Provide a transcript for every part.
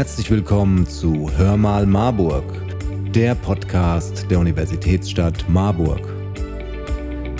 Herzlich willkommen zu Hör mal Marburg, der Podcast der Universitätsstadt Marburg.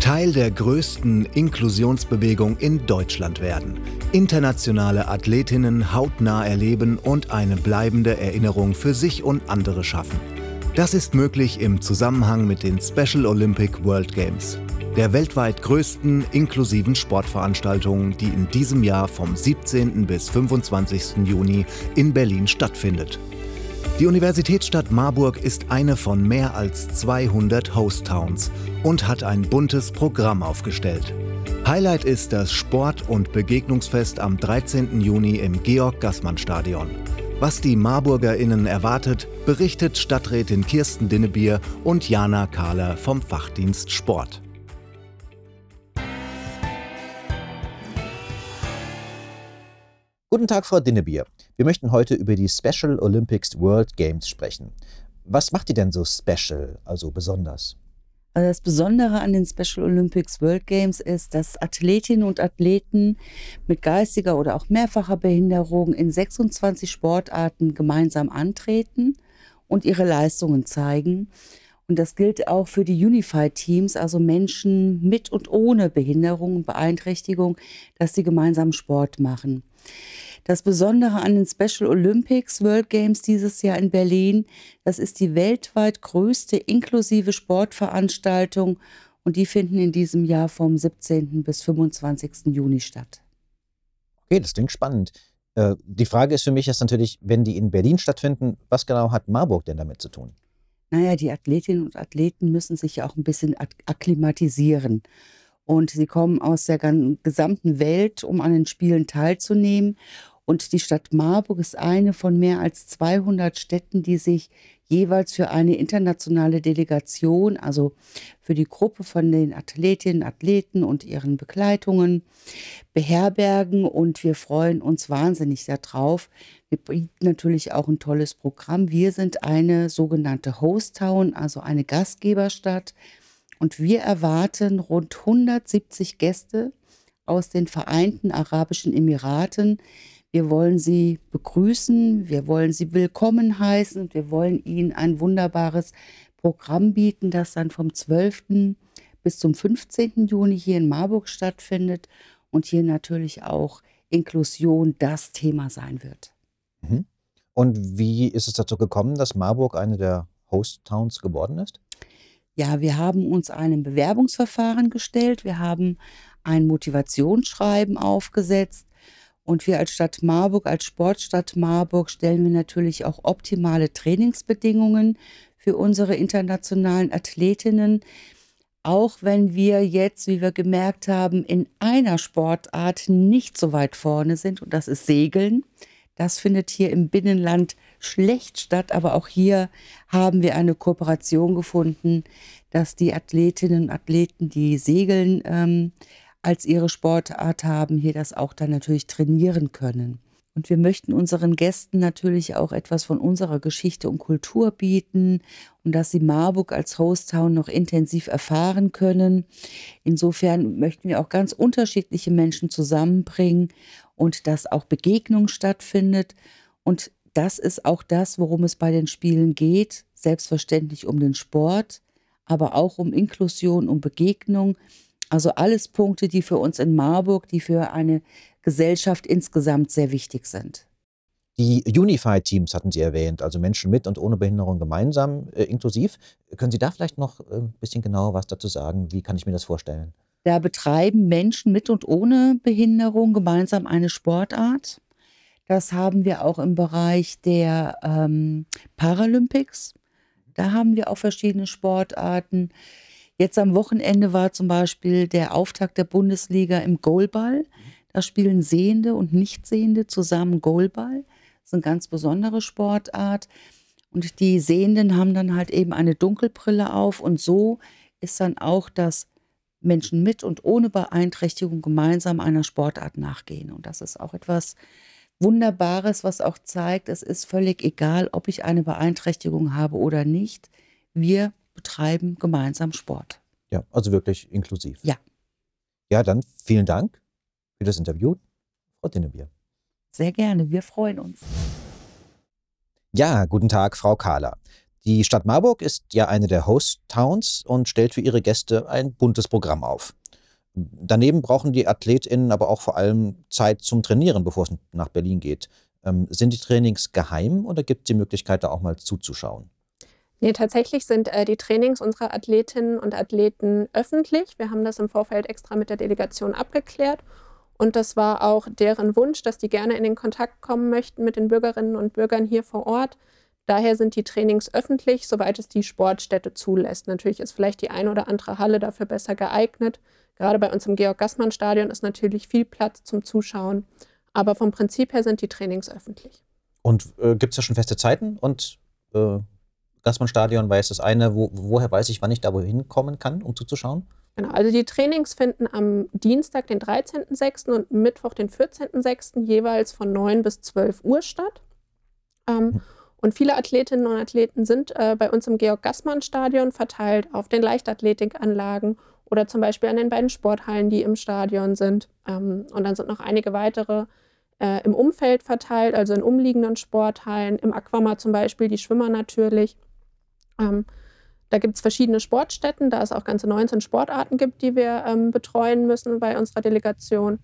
Teil der größten Inklusionsbewegung in Deutschland werden, internationale Athletinnen hautnah erleben und eine bleibende Erinnerung für sich und andere schaffen. Das ist möglich im Zusammenhang mit den Special Olympic World Games der weltweit größten inklusiven Sportveranstaltung, die in diesem Jahr vom 17. bis 25. Juni in Berlin stattfindet. Die Universitätsstadt Marburg ist eine von mehr als 200 Host Towns und hat ein buntes Programm aufgestellt. Highlight ist das Sport- und Begegnungsfest am 13. Juni im Georg-Gassmann-Stadion. Was die MarburgerInnen erwartet, berichtet Stadträtin Kirsten Dinnebier und Jana Kahler vom Fachdienst Sport. Guten Tag, Frau Dinnebier. Wir möchten heute über die Special Olympics World Games sprechen. Was macht die denn so special, also besonders? Also das Besondere an den Special Olympics World Games ist, dass Athletinnen und Athleten mit geistiger oder auch mehrfacher Behinderung in 26 Sportarten gemeinsam antreten und ihre Leistungen zeigen. Und das gilt auch für die Unified Teams, also Menschen mit und ohne Behinderung und Beeinträchtigung, dass sie gemeinsam Sport machen. Das Besondere an den Special Olympics World Games dieses Jahr in Berlin, das ist die weltweit größte inklusive Sportveranstaltung und die finden in diesem Jahr vom 17. bis 25. Juni statt. Okay, das klingt spannend. Äh, die Frage ist für mich jetzt natürlich, wenn die in Berlin stattfinden, was genau hat Marburg denn damit zu tun? Naja, die Athletinnen und Athleten müssen sich ja auch ein bisschen akklimatisieren. Und sie kommen aus der gesamten Welt, um an den Spielen teilzunehmen. Und die Stadt Marburg ist eine von mehr als 200 Städten, die sich jeweils für eine internationale Delegation, also für die Gruppe von den Athletinnen, Athleten und ihren Begleitungen beherbergen. Und wir freuen uns wahnsinnig darauf. Wir bieten natürlich auch ein tolles Programm. Wir sind eine sogenannte Host Town, also eine Gastgeberstadt. Und wir erwarten rund 170 Gäste aus den Vereinten Arabischen Emiraten, wir wollen Sie begrüßen, wir wollen Sie willkommen heißen und wir wollen Ihnen ein wunderbares Programm bieten, das dann vom 12. bis zum 15. Juni hier in Marburg stattfindet und hier natürlich auch Inklusion das Thema sein wird. Mhm. Und wie ist es dazu gekommen, dass Marburg eine der Host Towns geworden ist? Ja, wir haben uns einem Bewerbungsverfahren gestellt. Wir haben ein Motivationsschreiben aufgesetzt und wir als Stadt Marburg, als Sportstadt Marburg, stellen wir natürlich auch optimale Trainingsbedingungen für unsere internationalen Athletinnen. Auch wenn wir jetzt, wie wir gemerkt haben, in einer Sportart nicht so weit vorne sind, und das ist Segeln. Das findet hier im Binnenland schlecht statt, aber auch hier haben wir eine Kooperation gefunden, dass die Athletinnen und Athleten, die segeln, ähm, als ihre Sportart haben, hier das auch dann natürlich trainieren können. Und wir möchten unseren Gästen natürlich auch etwas von unserer Geschichte und Kultur bieten und dass sie Marburg als Hosttown noch intensiv erfahren können. Insofern möchten wir auch ganz unterschiedliche Menschen zusammenbringen und dass auch Begegnung stattfindet. Und das ist auch das, worum es bei den Spielen geht. Selbstverständlich um den Sport, aber auch um Inklusion, um Begegnung also alles Punkte, die für uns in Marburg, die für eine Gesellschaft insgesamt sehr wichtig sind. Die Unified Teams hatten Sie erwähnt, also Menschen mit und ohne Behinderung gemeinsam, äh, inklusiv. Können Sie da vielleicht noch äh, ein bisschen genauer was dazu sagen? Wie kann ich mir das vorstellen? Da betreiben Menschen mit und ohne Behinderung gemeinsam eine Sportart. Das haben wir auch im Bereich der ähm, Paralympics. Da haben wir auch verschiedene Sportarten. Jetzt am Wochenende war zum Beispiel der Auftakt der Bundesliga im Goalball. Da spielen Sehende und Nichtsehende zusammen Goalball. Das ist eine ganz besondere Sportart. Und die Sehenden haben dann halt eben eine Dunkelbrille auf. Und so ist dann auch, dass Menschen mit und ohne Beeinträchtigung gemeinsam einer Sportart nachgehen. Und das ist auch etwas Wunderbares, was auch zeigt, es ist völlig egal, ob ich eine Beeinträchtigung habe oder nicht. Wir betreiben gemeinsam Sport. Ja, also wirklich inklusiv. Ja. Ja, dann vielen Dank für das Interview, Frau Dinnebier. Sehr gerne, wir freuen uns. Ja, guten Tag, Frau Kahler. Die Stadt Marburg ist ja eine der Host Towns und stellt für ihre Gäste ein buntes Programm auf. Daneben brauchen die AthletInnen aber auch vor allem Zeit zum Trainieren, bevor es nach Berlin geht. Ähm, sind die Trainings geheim oder gibt es die Möglichkeit, da auch mal zuzuschauen? Nee, tatsächlich sind äh, die Trainings unserer Athletinnen und Athleten öffentlich. Wir haben das im Vorfeld extra mit der Delegation abgeklärt. Und das war auch deren Wunsch, dass die gerne in den Kontakt kommen möchten mit den Bürgerinnen und Bürgern hier vor Ort. Daher sind die Trainings öffentlich, soweit es die Sportstätte zulässt. Natürlich ist vielleicht die eine oder andere Halle dafür besser geeignet. Gerade bei uns im Georg-Gassmann-Stadion ist natürlich viel Platz zum Zuschauen. Aber vom Prinzip her sind die Trainings öffentlich. Und äh, gibt es da schon feste Zeiten? Und äh, Gassmann-Stadion war jetzt das eine. Wo, woher weiß ich, wann ich da wohin kommen kann, um zuzuschauen? Genau, also die Trainings finden am Dienstag, den 13.06. und Mittwoch, den 14.06. jeweils von 9 bis 12 Uhr statt. Ähm, mhm. Und viele Athletinnen und Athleten sind äh, bei uns im Georg-Gassmann-Stadion verteilt auf den Leichtathletikanlagen oder zum Beispiel an den beiden Sporthallen, die im Stadion sind. Ähm, und dann sind noch einige weitere äh, im Umfeld verteilt, also in umliegenden Sporthallen, im Aquama zum Beispiel, die Schwimmer natürlich. Ähm, da gibt es verschiedene Sportstätten, da es auch ganze 19 Sportarten gibt, die wir ähm, betreuen müssen bei unserer Delegation,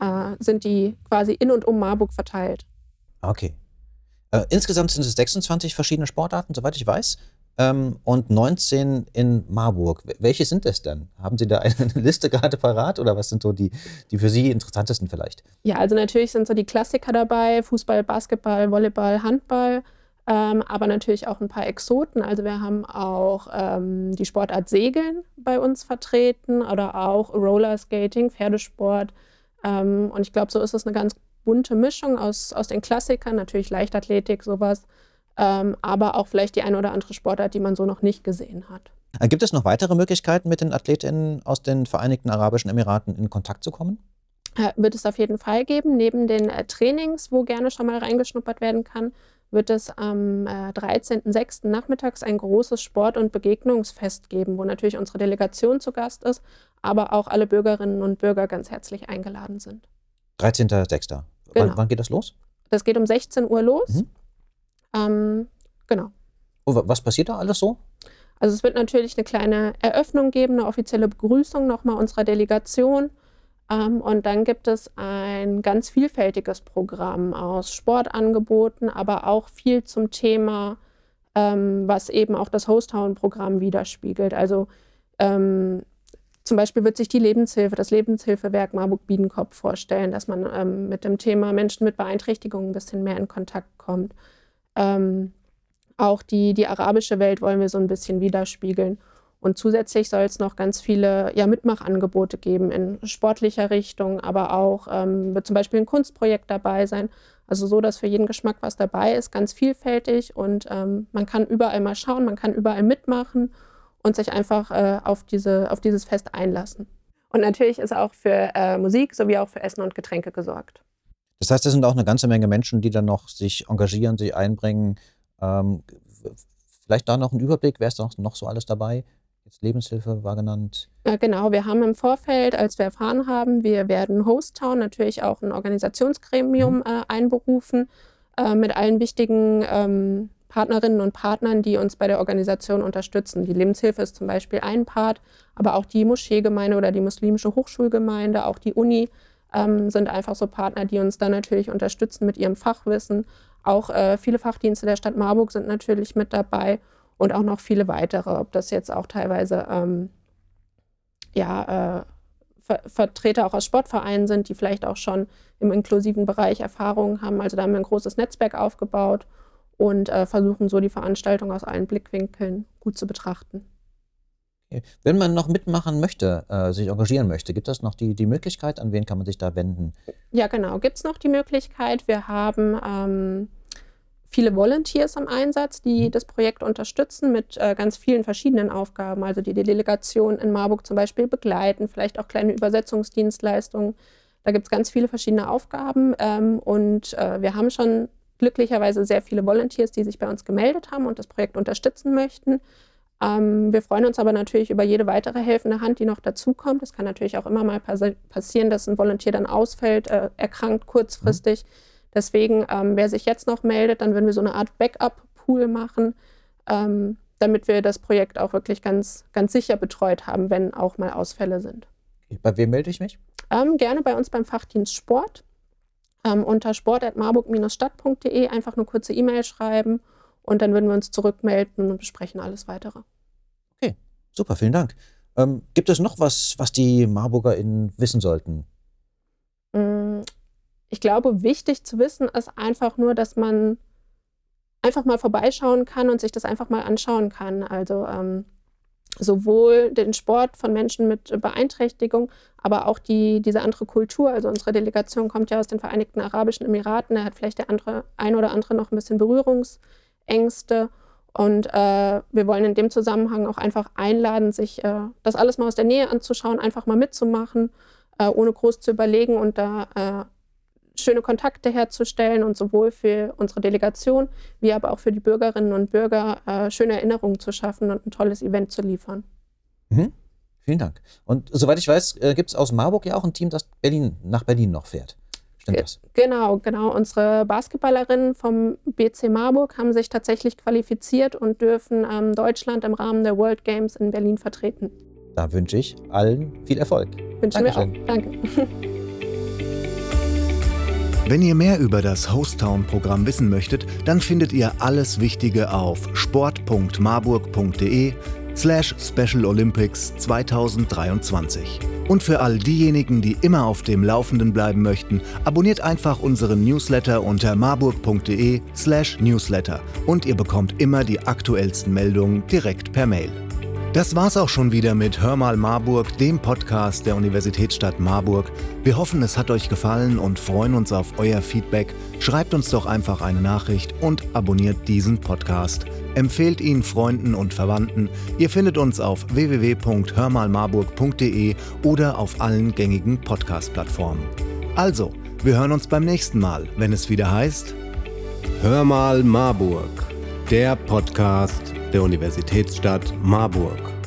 äh, sind die quasi in und um Marburg verteilt. Okay. Äh, insgesamt sind es 26 verschiedene Sportarten, soweit ich weiß, ähm, und 19 in Marburg. Welche sind es denn? Haben Sie da eine Liste gerade parat oder was sind so die, die für Sie interessantesten vielleicht? Ja, also natürlich sind so die Klassiker dabei: Fußball, Basketball, Volleyball, Handball. Ähm, aber natürlich auch ein paar Exoten. Also wir haben auch ähm, die Sportart Segeln bei uns vertreten oder auch Rollerskating, Pferdesport. Ähm, und ich glaube, so ist es eine ganz bunte Mischung aus, aus den Klassikern, natürlich Leichtathletik, sowas, ähm, aber auch vielleicht die eine oder andere Sportart, die man so noch nicht gesehen hat. Äh, gibt es noch weitere Möglichkeiten, mit den Athletinnen aus den Vereinigten Arabischen Emiraten in Kontakt zu kommen? Äh, wird es auf jeden Fall geben. Neben den äh, Trainings, wo gerne schon mal reingeschnuppert werden kann, wird es am äh, 13.06. nachmittags ein großes Sport- und Begegnungsfest geben, wo natürlich unsere Delegation zu Gast ist, aber auch alle Bürgerinnen und Bürger ganz herzlich eingeladen sind. 13.06. Genau. Wann, wann, geht das los? Das geht um 16 Uhr los. Mhm. Ähm, genau. Und was passiert da alles so? Also es wird natürlich eine kleine Eröffnung geben, eine offizielle Begrüßung nochmal unserer Delegation. Ähm, und dann gibt es ein ganz vielfältiges Programm aus Sportangeboten, aber auch viel zum Thema, ähm, was eben auch das Host-Town-Programm widerspiegelt. Also ähm, zum Beispiel wird sich die Lebenshilfe, das Lebenshilfewerk Marburg-Biedenkopf vorstellen, dass man ähm, mit dem Thema Menschen mit Beeinträchtigungen ein bisschen mehr in Kontakt kommt. Ähm, auch die, die arabische Welt wollen wir so ein bisschen widerspiegeln. Und zusätzlich soll es noch ganz viele ja, Mitmachangebote geben in sportlicher Richtung, aber auch ähm, wird zum Beispiel ein Kunstprojekt dabei sein. Also so, dass für jeden Geschmack was dabei ist, ganz vielfältig und ähm, man kann überall mal schauen, man kann überall mitmachen und sich einfach äh, auf, diese, auf dieses Fest einlassen. Und natürlich ist auch für äh, Musik sowie auch für Essen und Getränke gesorgt. Das heißt, es sind auch eine ganze Menge Menschen, die dann noch sich engagieren, sich einbringen. Ähm, vielleicht da noch ein Überblick, wer ist noch, noch so alles dabei? Jetzt Lebenshilfe war genannt. Ja, genau, wir haben im Vorfeld, als wir erfahren haben, wir werden Hosttown natürlich auch ein Organisationsgremium mhm. äh, einberufen äh, mit allen wichtigen ähm, Partnerinnen und Partnern, die uns bei der Organisation unterstützen. Die Lebenshilfe ist zum Beispiel ein Part, aber auch die Moscheegemeinde oder die muslimische Hochschulgemeinde, auch die Uni ähm, sind einfach so Partner, die uns dann natürlich unterstützen mit ihrem Fachwissen. Auch äh, viele Fachdienste der Stadt Marburg sind natürlich mit dabei und auch noch viele weitere, ob das jetzt auch teilweise ähm, ja, äh, Ver Vertreter auch aus Sportvereinen sind, die vielleicht auch schon im inklusiven Bereich Erfahrungen haben. Also da haben wir ein großes Netzwerk aufgebaut und äh, versuchen so die Veranstaltung aus allen Blickwinkeln gut zu betrachten. Wenn man noch mitmachen möchte, äh, sich engagieren möchte, gibt es noch die, die Möglichkeit? An wen kann man sich da wenden? Ja, genau, gibt es noch die Möglichkeit. Wir haben ähm, viele Volunteers im Einsatz, die mhm. das Projekt unterstützen mit äh, ganz vielen verschiedenen Aufgaben. Also die die Delegation in Marburg zum Beispiel begleiten, vielleicht auch kleine Übersetzungsdienstleistungen. Da gibt es ganz viele verschiedene Aufgaben ähm, und äh, wir haben schon glücklicherweise sehr viele Volunteers, die sich bei uns gemeldet haben und das Projekt unterstützen möchten. Ähm, wir freuen uns aber natürlich über jede weitere helfende Hand, die noch dazukommt. Es kann natürlich auch immer mal passieren, dass ein Volunteer dann ausfällt, äh, erkrankt kurzfristig. Mhm Deswegen, ähm, wer sich jetzt noch meldet, dann würden wir so eine Art Backup-Pool machen, ähm, damit wir das Projekt auch wirklich ganz, ganz sicher betreut haben, wenn auch mal Ausfälle sind. Bei wem melde ich mich? Ähm, gerne bei uns beim Fachdienst Sport. Ähm, unter sport.marburg-stadt.de einfach eine kurze E-Mail schreiben und dann würden wir uns zurückmelden und besprechen alles weitere. Okay, super, vielen Dank. Ähm, gibt es noch was, was die MarburgerInnen wissen sollten? Ich glaube, wichtig zu wissen ist einfach nur, dass man einfach mal vorbeischauen kann und sich das einfach mal anschauen kann. Also ähm, sowohl den Sport von Menschen mit Beeinträchtigung, aber auch die, diese andere Kultur. Also unsere Delegation kommt ja aus den Vereinigten Arabischen Emiraten, da hat vielleicht der andere, ein oder andere noch ein bisschen Berührungsängste. Und äh, wir wollen in dem Zusammenhang auch einfach einladen, sich äh, das alles mal aus der Nähe anzuschauen, einfach mal mitzumachen, äh, ohne groß zu überlegen und da äh, schöne Kontakte herzustellen und sowohl für unsere Delegation wie aber auch für die Bürgerinnen und Bürger äh, schöne Erinnerungen zu schaffen und ein tolles Event zu liefern. Mhm. Vielen Dank. Und soweit ich weiß, äh, gibt es aus Marburg ja auch ein Team, das Berlin, nach Berlin noch fährt. Stimmt das? Genau, genau. Unsere Basketballerinnen vom BC Marburg haben sich tatsächlich qualifiziert und dürfen ähm, Deutschland im Rahmen der World Games in Berlin vertreten. Da wünsche ich allen viel Erfolg. Wünschen wir auch. Danke. Wenn ihr mehr über das Hostown-Programm wissen möchtet, dann findet ihr alles Wichtige auf sport.marburg.de slash Special Olympics 2023. Und für all diejenigen, die immer auf dem Laufenden bleiben möchten, abonniert einfach unseren Newsletter unter marburg.de slash newsletter und ihr bekommt immer die aktuellsten Meldungen direkt per Mail. Das war's auch schon wieder mit Hör mal Marburg, dem Podcast der Universitätsstadt Marburg. Wir hoffen, es hat euch gefallen und freuen uns auf euer Feedback. Schreibt uns doch einfach eine Nachricht und abonniert diesen Podcast. Empfehlt ihn Freunden und Verwandten. Ihr findet uns auf www.hörmalmarburg.de oder auf allen gängigen Podcast-Plattformen. Also, wir hören uns beim nächsten Mal, wenn es wieder heißt Hör mal Marburg, der Podcast der Universitätsstadt Marburg.